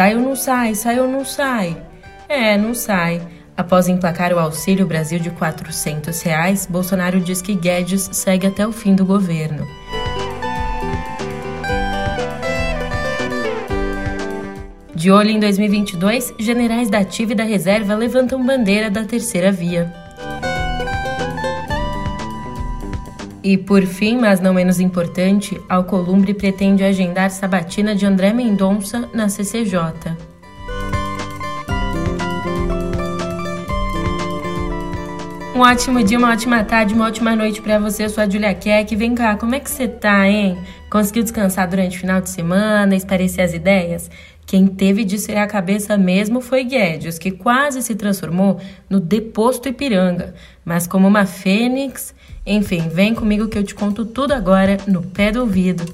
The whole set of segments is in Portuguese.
Sai ou não sai? Sai ou não sai? É, não sai. Após emplacar o Auxílio Brasil de 400 reais, Bolsonaro diz que Guedes segue até o fim do governo. De olho em 2022, generais da ativa e da reserva levantam bandeira da terceira via. E por fim, mas não menos importante, Alcolumbre pretende agendar sabatina de André Mendonça na CCJ. Um ótimo dia, uma ótima tarde, uma ótima noite para você. Eu sou a Julia Keck. Vem cá, como é que você tá, hein? Conseguiu descansar durante o final de semana, esparecer as ideias? Quem teve de ser a cabeça mesmo foi Guedes, que quase se transformou no deposto Ipiranga. Mas como uma fênix, enfim, vem comigo que eu te conto tudo agora no pé do ouvido.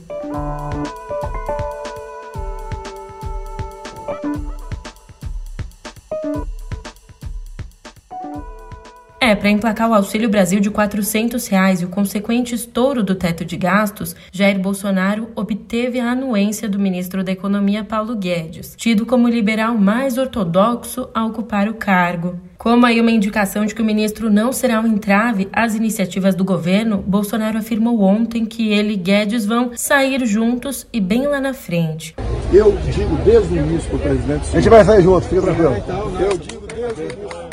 É, para emplacar o Auxílio Brasil de 400 reais e o consequente estouro do teto de gastos, Jair Bolsonaro obteve a anuência do ministro da Economia Paulo Guedes, tido como o liberal mais ortodoxo a ocupar o cargo. Como aí uma indicação de que o ministro não será um entrave às iniciativas do governo, Bolsonaro afirmou ontem que ele e Guedes vão sair juntos e bem lá na frente. Eu digo desde o início para o presidente. A gente vai sair junto, fica tranquilo. Eu digo desde o início.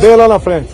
Vem lá na frente.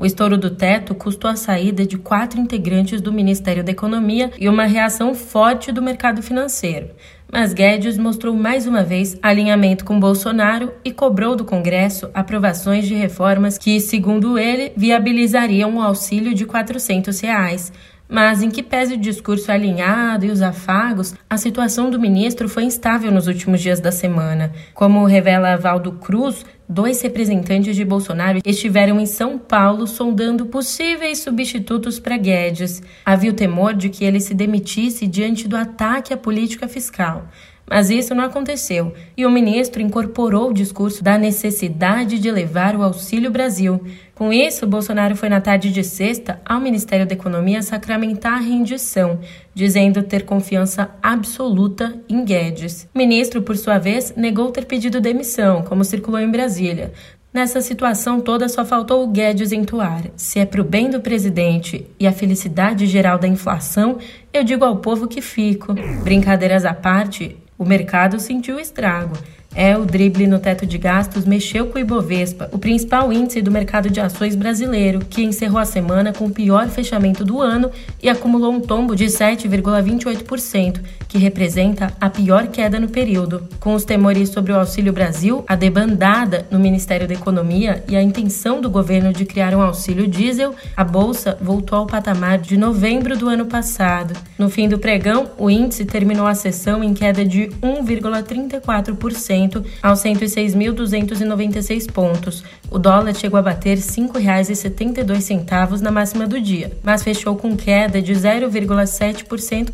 O estouro do teto custou a saída de quatro integrantes do Ministério da Economia e uma reação forte do mercado financeiro. Mas Guedes mostrou mais uma vez alinhamento com Bolsonaro e cobrou do Congresso aprovações de reformas que, segundo ele, viabilizariam o auxílio de 400 reais. Mas, em que pese o discurso alinhado e os afagos, a situação do ministro foi instável nos últimos dias da semana. Como revela Valdo Cruz, dois representantes de Bolsonaro estiveram em São Paulo sondando possíveis substitutos para Guedes. Havia o temor de que ele se demitisse diante do ataque à política fiscal. Mas isso não aconteceu e o ministro incorporou o discurso da necessidade de levar o Auxílio Brasil. Com isso, Bolsonaro foi na tarde de sexta ao Ministério da Economia sacramentar a rendição, dizendo ter confiança absoluta em Guedes. O ministro, por sua vez, negou ter pedido demissão, como circulou em Brasília. Nessa situação toda, só faltou o Guedes entoar. Se é para o bem do presidente e a felicidade geral da inflação, eu digo ao povo que fico. Brincadeiras à parte, o mercado sentiu estrago. É, o drible no teto de gastos mexeu com o Ibovespa, o principal índice do mercado de ações brasileiro, que encerrou a semana com o pior fechamento do ano e acumulou um tombo de 7,28%, que representa a pior queda no período. Com os temores sobre o Auxílio Brasil, a debandada no Ministério da Economia e a intenção do governo de criar um auxílio diesel, a bolsa voltou ao patamar de novembro do ano passado. No fim do pregão, o índice terminou a sessão em queda de 1,34% aos 106.296 pontos. O dólar chegou a bater R$ 5,72 na máxima do dia, mas fechou com queda de 0,7%.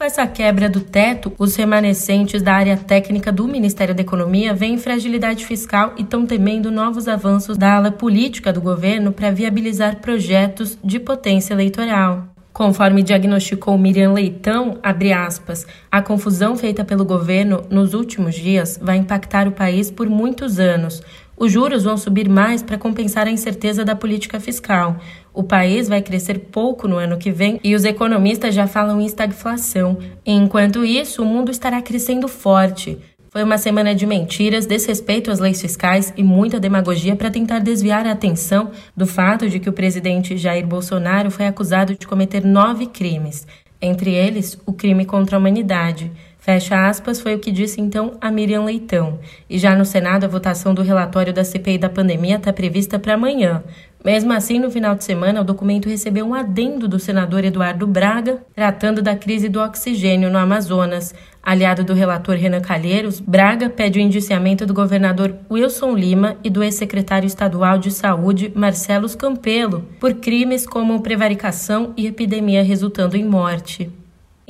Com essa quebra do teto, os remanescentes da área técnica do Ministério da Economia veem fragilidade fiscal e estão temendo novos avanços da ala política do governo para viabilizar projetos de potência eleitoral. Conforme diagnosticou Miriam Leitão, aspas, a confusão feita pelo governo nos últimos dias vai impactar o país por muitos anos. Os juros vão subir mais para compensar a incerteza da política fiscal. O país vai crescer pouco no ano que vem e os economistas já falam em estagflação. Enquanto isso, o mundo estará crescendo forte. Foi uma semana de mentiras, desrespeito às leis fiscais e muita demagogia para tentar desviar a atenção do fato de que o presidente Jair Bolsonaro foi acusado de cometer nove crimes, entre eles o crime contra a humanidade. Fecha aspas, foi o que disse então a Miriam Leitão. E já no Senado, a votação do relatório da CPI da pandemia está prevista para amanhã. Mesmo assim, no final de semana, o documento recebeu um adendo do senador Eduardo Braga, tratando da crise do oxigênio no Amazonas. Aliado do relator Renan Calheiros, Braga pede o indiciamento do governador Wilson Lima e do ex-secretário estadual de Saúde, Marcelo Campelo, por crimes como prevaricação e epidemia resultando em morte.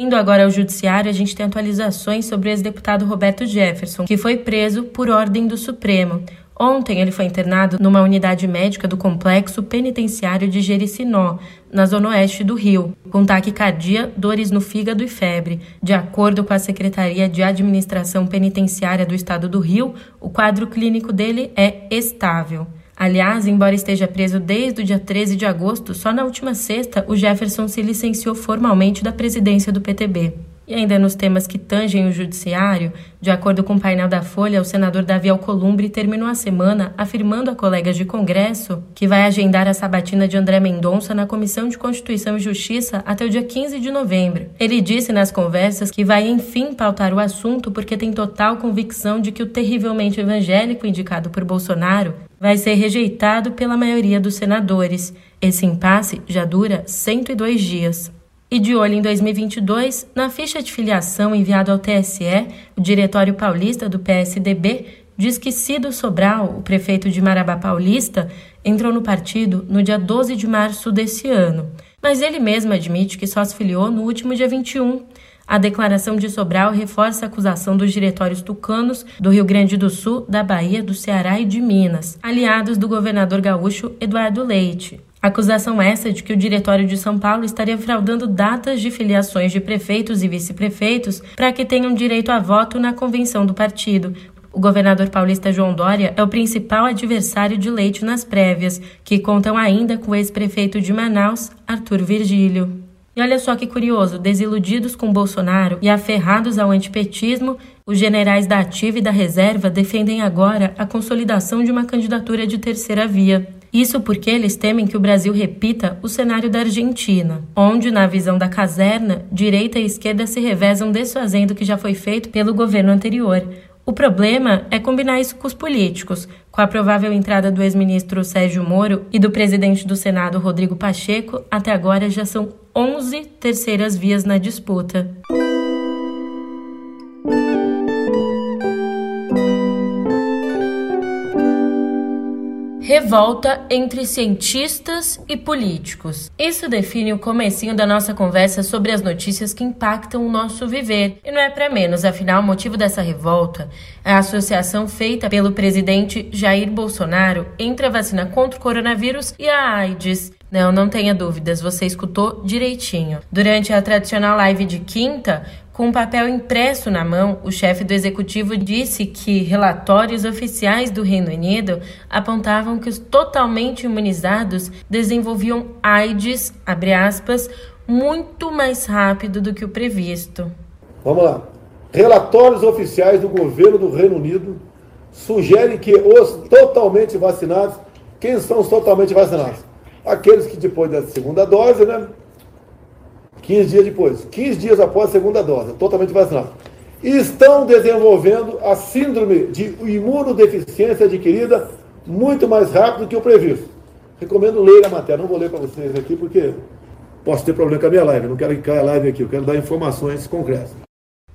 Indo agora ao judiciário, a gente tem atualizações sobre o ex-deputado Roberto Jefferson, que foi preso por ordem do Supremo. Ontem ele foi internado numa unidade médica do complexo penitenciário de Jericinó, na zona oeste do Rio, com taquicardia, dores no fígado e febre. De acordo com a Secretaria de Administração Penitenciária do Estado do Rio, o quadro clínico dele é estável. Aliás, embora esteja preso desde o dia 13 de agosto, só na última sexta o Jefferson se licenciou formalmente da presidência do PTB. E ainda nos temas que tangem o judiciário, de acordo com o painel da Folha, o senador Davi Alcolumbre terminou a semana afirmando a colegas de Congresso que vai agendar a sabatina de André Mendonça na Comissão de Constituição e Justiça até o dia 15 de novembro. Ele disse nas conversas que vai enfim pautar o assunto porque tem total convicção de que o terrivelmente evangélico indicado por Bolsonaro vai ser rejeitado pela maioria dos senadores. Esse impasse já dura 102 dias. E de olho em 2022, na ficha de filiação enviada ao TSE, o Diretório Paulista do PSDB diz que Cido Sobral, o prefeito de Marabá Paulista, entrou no partido no dia 12 de março desse ano. Mas ele mesmo admite que só se filiou no último dia 21. A declaração de Sobral reforça a acusação dos diretórios tucanos do Rio Grande do Sul, da Bahia, do Ceará e de Minas, aliados do governador gaúcho Eduardo Leite. Acusação essa de que o Diretório de São Paulo estaria fraudando datas de filiações de prefeitos e vice-prefeitos para que tenham direito a voto na convenção do partido. O governador paulista João Dória é o principal adversário de Leite nas prévias, que contam ainda com o ex-prefeito de Manaus, Arthur Virgílio. E olha só que curioso, desiludidos com Bolsonaro e aferrados ao antipetismo, os generais da ativa e da reserva defendem agora a consolidação de uma candidatura de terceira via. Isso porque eles temem que o Brasil repita o cenário da Argentina, onde, na visão da caserna, direita e esquerda se revezam desfazendo o que já foi feito pelo governo anterior. O problema é combinar isso com os políticos, com a provável entrada do ex-ministro Sérgio Moro e do presidente do Senado Rodrigo Pacheco, até agora já são 11 terceiras vias na disputa. Revolta entre cientistas e políticos. Isso define o comecinho da nossa conversa sobre as notícias que impactam o nosso viver. E não é para menos, afinal, o motivo dessa revolta é a associação feita pelo presidente Jair Bolsonaro entre a vacina contra o coronavírus e a AIDS. Não, não tenha dúvidas, você escutou direitinho. Durante a tradicional live de quinta, com um papel impresso na mão, o chefe do executivo disse que relatórios oficiais do Reino Unido apontavam que os totalmente imunizados desenvolviam AIDS, aspas, muito mais rápido do que o previsto. Vamos lá. Relatórios oficiais do governo do Reino Unido sugerem que os totalmente vacinados, quem são os totalmente vacinados? Aqueles que depois da segunda dose, né, 15 dias depois, 15 dias após a segunda dose, totalmente vacinado. Estão desenvolvendo a síndrome de imunodeficiência adquirida muito mais rápido que o previsto. Recomendo ler a matéria, não vou ler para vocês aqui porque posso ter problema com a minha live, não quero que caia a live aqui, eu quero dar informações concretas.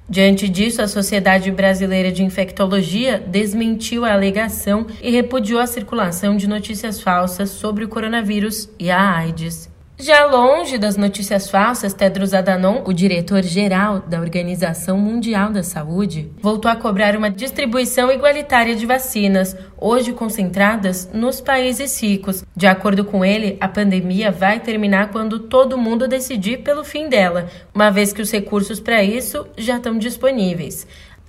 Diante disso, a Sociedade Brasileira de Infectologia desmentiu a alegação e repudiou a circulação de notícias falsas sobre o coronavírus e a AIDS. Já longe das notícias falsas, Tedros Adhanom, o diretor-geral da Organização Mundial da Saúde, voltou a cobrar uma distribuição igualitária de vacinas, hoje concentradas nos países ricos. De acordo com ele, a pandemia vai terminar quando todo mundo decidir pelo fim dela, uma vez que os recursos para isso já estão disponíveis.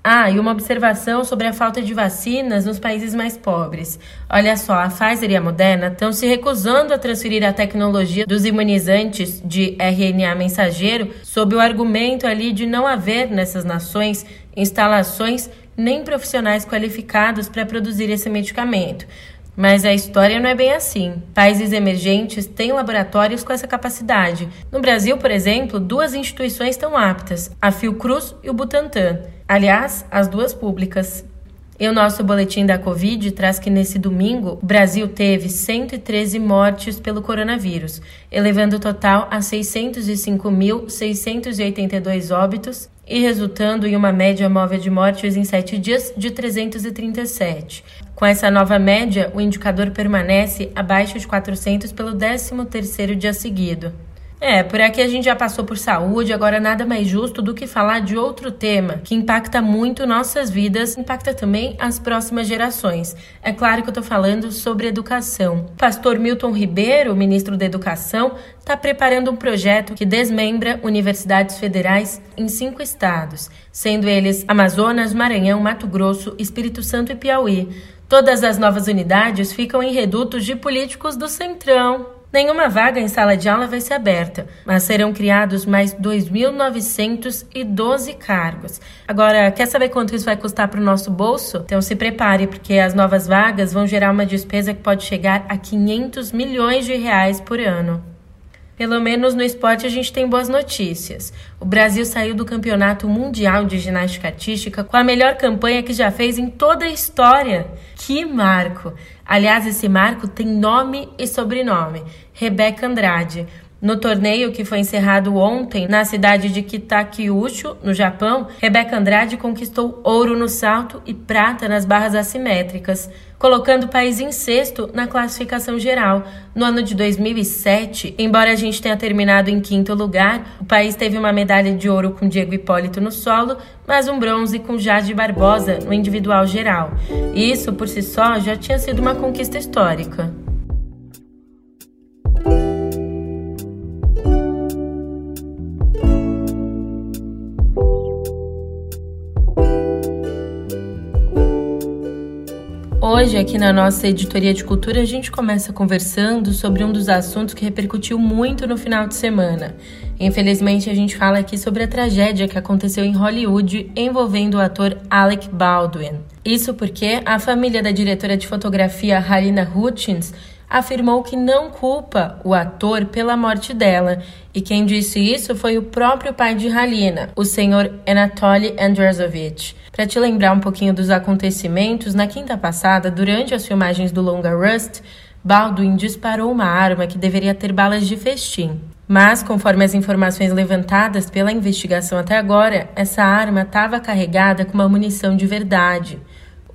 Ah, e uma observação sobre a falta de vacinas nos países mais pobres. Olha só, a Pfizer e a Moderna estão se recusando a transferir a tecnologia dos imunizantes de RNA mensageiro sob o argumento ali de não haver nessas nações instalações nem profissionais qualificados para produzir esse medicamento. Mas a história não é bem assim. Países emergentes têm laboratórios com essa capacidade. No Brasil, por exemplo, duas instituições estão aptas: a Fiocruz e o Butantan. Aliás, as duas públicas. E o nosso boletim da Covid traz que nesse domingo o Brasil teve 113 mortes pelo coronavírus, elevando o total a 605.682 óbitos e resultando em uma média móvel de mortes em sete dias de 337. Com essa nova média, o indicador permanece abaixo de 400 pelo 13º dia seguido. É, por aqui a gente já passou por saúde, agora nada mais justo do que falar de outro tema que impacta muito nossas vidas, impacta também as próximas gerações. É claro que eu tô falando sobre educação. Pastor Milton Ribeiro, ministro da Educação, está preparando um projeto que desmembra universidades federais em cinco estados, sendo eles Amazonas, Maranhão, Mato Grosso, Espírito Santo e Piauí. Todas as novas unidades ficam em redutos de políticos do Centrão. Nenhuma vaga em sala de aula vai ser aberta, mas serão criados mais 2.912 cargos. Agora, quer saber quanto isso vai custar para o nosso bolso? Então se prepare, porque as novas vagas vão gerar uma despesa que pode chegar a 500 milhões de reais por ano. Pelo menos no esporte a gente tem boas notícias. O Brasil saiu do Campeonato Mundial de Ginástica Artística com a melhor campanha que já fez em toda a história. Que marco! Aliás, esse marco tem nome e sobrenome: Rebeca Andrade. No torneio que foi encerrado ontem na cidade de Kitakyushu, no Japão, Rebeca Andrade conquistou ouro no salto e prata nas barras assimétricas, colocando o país em sexto na classificação geral. No ano de 2007, embora a gente tenha terminado em quinto lugar, o país teve uma medalha de ouro com Diego Hipólito no solo, mas um bronze com Jade Barbosa no individual geral. Isso, por si só, já tinha sido uma conquista histórica. Hoje, aqui na nossa editoria de cultura, a gente começa conversando sobre um dos assuntos que repercutiu muito no final de semana. Infelizmente, a gente fala aqui sobre a tragédia que aconteceu em Hollywood envolvendo o ator Alec Baldwin. Isso porque a família da diretora de fotografia Harina Hutchins afirmou que não culpa o ator pela morte dela, e quem disse isso foi o próprio pai de Halina, o senhor Anatoly Andrzejowicz. Para te lembrar um pouquinho dos acontecimentos, na quinta passada, durante as filmagens do longa Rust, Baldwin disparou uma arma que deveria ter balas de festim. Mas, conforme as informações levantadas pela investigação até agora, essa arma estava carregada com uma munição de verdade.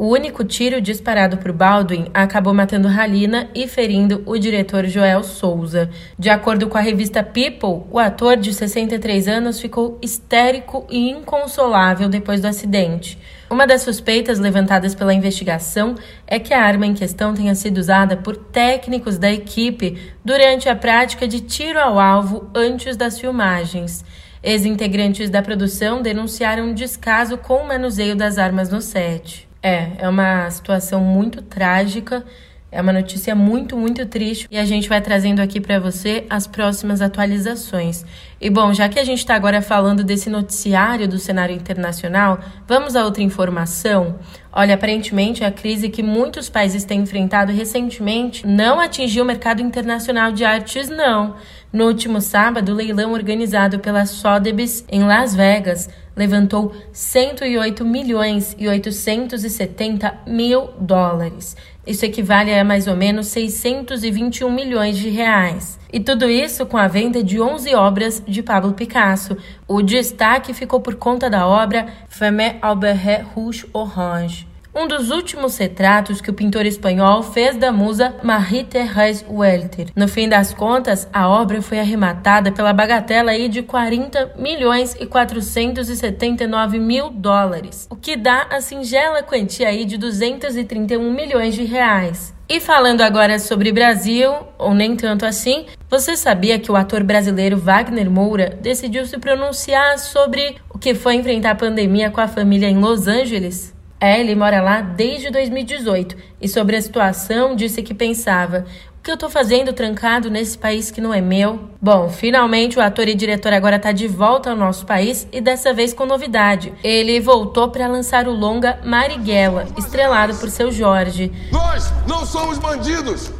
O único tiro disparado por Baldwin acabou matando Halina e ferindo o diretor Joel Souza. De acordo com a revista People, o ator de 63 anos ficou histérico e inconsolável depois do acidente. Uma das suspeitas levantadas pela investigação é que a arma em questão tenha sido usada por técnicos da equipe durante a prática de tiro ao alvo antes das filmagens. Ex-integrantes da produção denunciaram um descaso com o manuseio das armas no set. É, é uma situação muito trágica. É uma notícia muito, muito triste e a gente vai trazendo aqui para você as próximas atualizações. E bom, já que a gente está agora falando desse noticiário do cenário internacional, vamos a outra informação. Olha, aparentemente a crise que muitos países têm enfrentado recentemente não atingiu o mercado internacional de artes, não. No último sábado, o leilão organizado pela Sotheby's em Las Vegas levantou 108 milhões e 870 mil dólares. Isso equivale a mais ou menos 621 milhões de reais. E tudo isso com a venda de 11 obras de Pablo Picasso. O destaque ficou por conta da obra Femme Albert Rouge Orange um dos últimos retratos que o pintor espanhol fez da musa Marie-Thérèse Welter. No fim das contas, a obra foi arrematada pela bagatela aí de 40 milhões e 479 mil dólares, o que dá a singela quantia aí de 231 milhões de reais. E falando agora sobre Brasil, ou nem tanto assim, você sabia que o ator brasileiro Wagner Moura decidiu se pronunciar sobre o que foi enfrentar a pandemia com a família em Los Angeles? É, ele mora lá desde 2018 e sobre a situação disse que pensava: o que eu tô fazendo trancado nesse país que não é meu? Bom, finalmente o ator e diretor agora tá de volta ao nosso país e dessa vez com novidade. Ele voltou para lançar o longa Marighella, estrelado por seu Jorge. Nós não somos bandidos!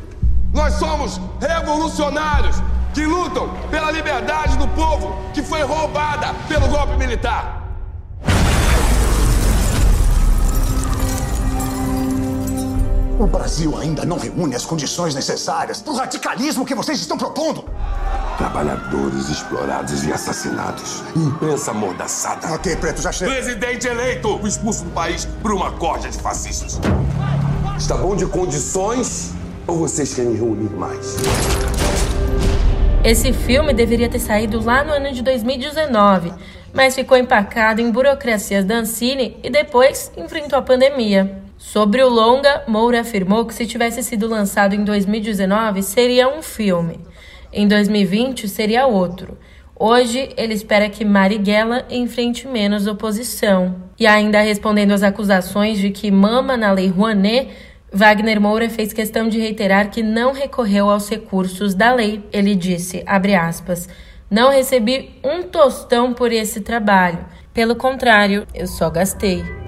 Nós somos revolucionários que lutam pela liberdade do povo que foi roubada pelo golpe militar. O Brasil ainda não reúne as condições necessárias para o radicalismo que vocês estão propondo. Trabalhadores explorados e assassinados. Imprensa amordaçada. Ok, Preto, já chega. Presidente eleito expulso do país por uma corda de fascistas. Está bom de condições ou vocês querem reunir mais? Esse filme deveria ter saído lá no ano de 2019, mas ficou empacado em burocracias da Ancine e depois enfrentou a pandemia. Sobre o longa, Moura afirmou que se tivesse sido lançado em 2019 seria um filme. Em 2020 seria outro. Hoje, ele espera que Marighella enfrente menos oposição. E ainda respondendo às acusações de que mama na Lei Rouanet, Wagner Moura fez questão de reiterar que não recorreu aos recursos da lei. Ele disse, aspas, não recebi um tostão por esse trabalho. Pelo contrário, eu só gastei.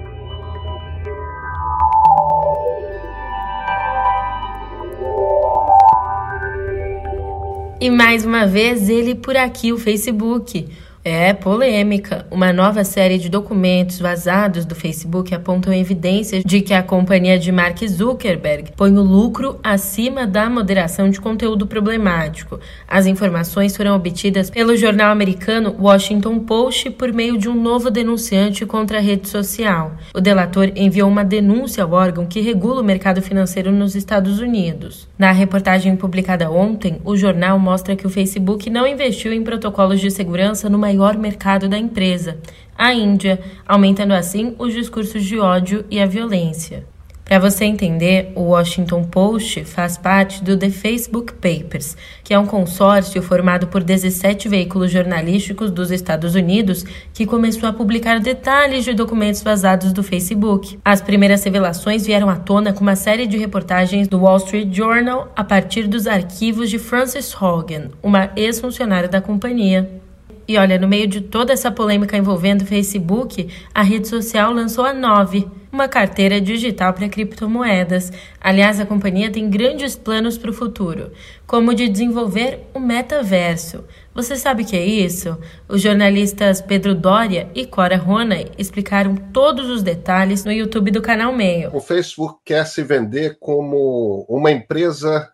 E mais uma vez ele por aqui, o Facebook. É polêmica. Uma nova série de documentos vazados do Facebook apontam evidências de que a companhia de Mark Zuckerberg põe o lucro acima da moderação de conteúdo problemático. As informações foram obtidas pelo jornal americano Washington Post por meio de um novo denunciante contra a rede social. O delator enviou uma denúncia ao órgão que regula o mercado financeiro nos Estados Unidos. Na reportagem publicada ontem, o jornal mostra que o Facebook não investiu em protocolos de segurança numa maior mercado da empresa, a Índia, aumentando assim os discursos de ódio e a violência. Para você entender, o Washington Post faz parte do The Facebook Papers, que é um consórcio formado por 17 veículos jornalísticos dos Estados Unidos que começou a publicar detalhes de documentos vazados do Facebook. As primeiras revelações vieram à tona com uma série de reportagens do Wall Street Journal a partir dos arquivos de Frances Hogan, uma ex-funcionária da companhia. E olha, no meio de toda essa polêmica envolvendo o Facebook, a rede social lançou a Nove, uma carteira digital para criptomoedas. Aliás, a companhia tem grandes planos para o futuro, como de desenvolver o metaverso. Você sabe o que é isso? Os jornalistas Pedro Doria e Cora Rona explicaram todos os detalhes no YouTube do canal Meio. O Facebook quer se vender como uma empresa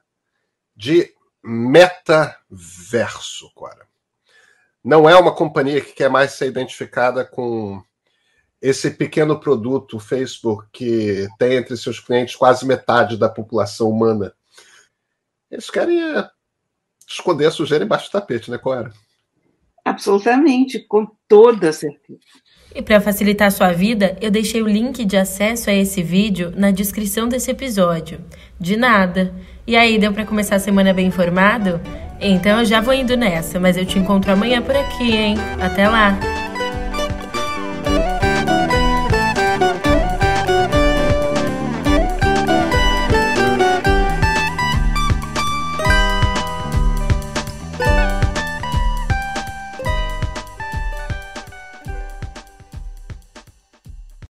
de metaverso, Cora não é uma companhia que quer mais ser identificada com esse pequeno produto Facebook que tem entre seus clientes quase metade da população humana. Eles querem é, esconder a sujeira embaixo do tapete, né, Cora? Absolutamente, com toda certeza. E para facilitar a sua vida, eu deixei o link de acesso a esse vídeo na descrição desse episódio. De nada. E aí, deu para começar a semana bem informado? Então eu já vou indo nessa, mas eu te encontro amanhã por aqui, hein? Até lá!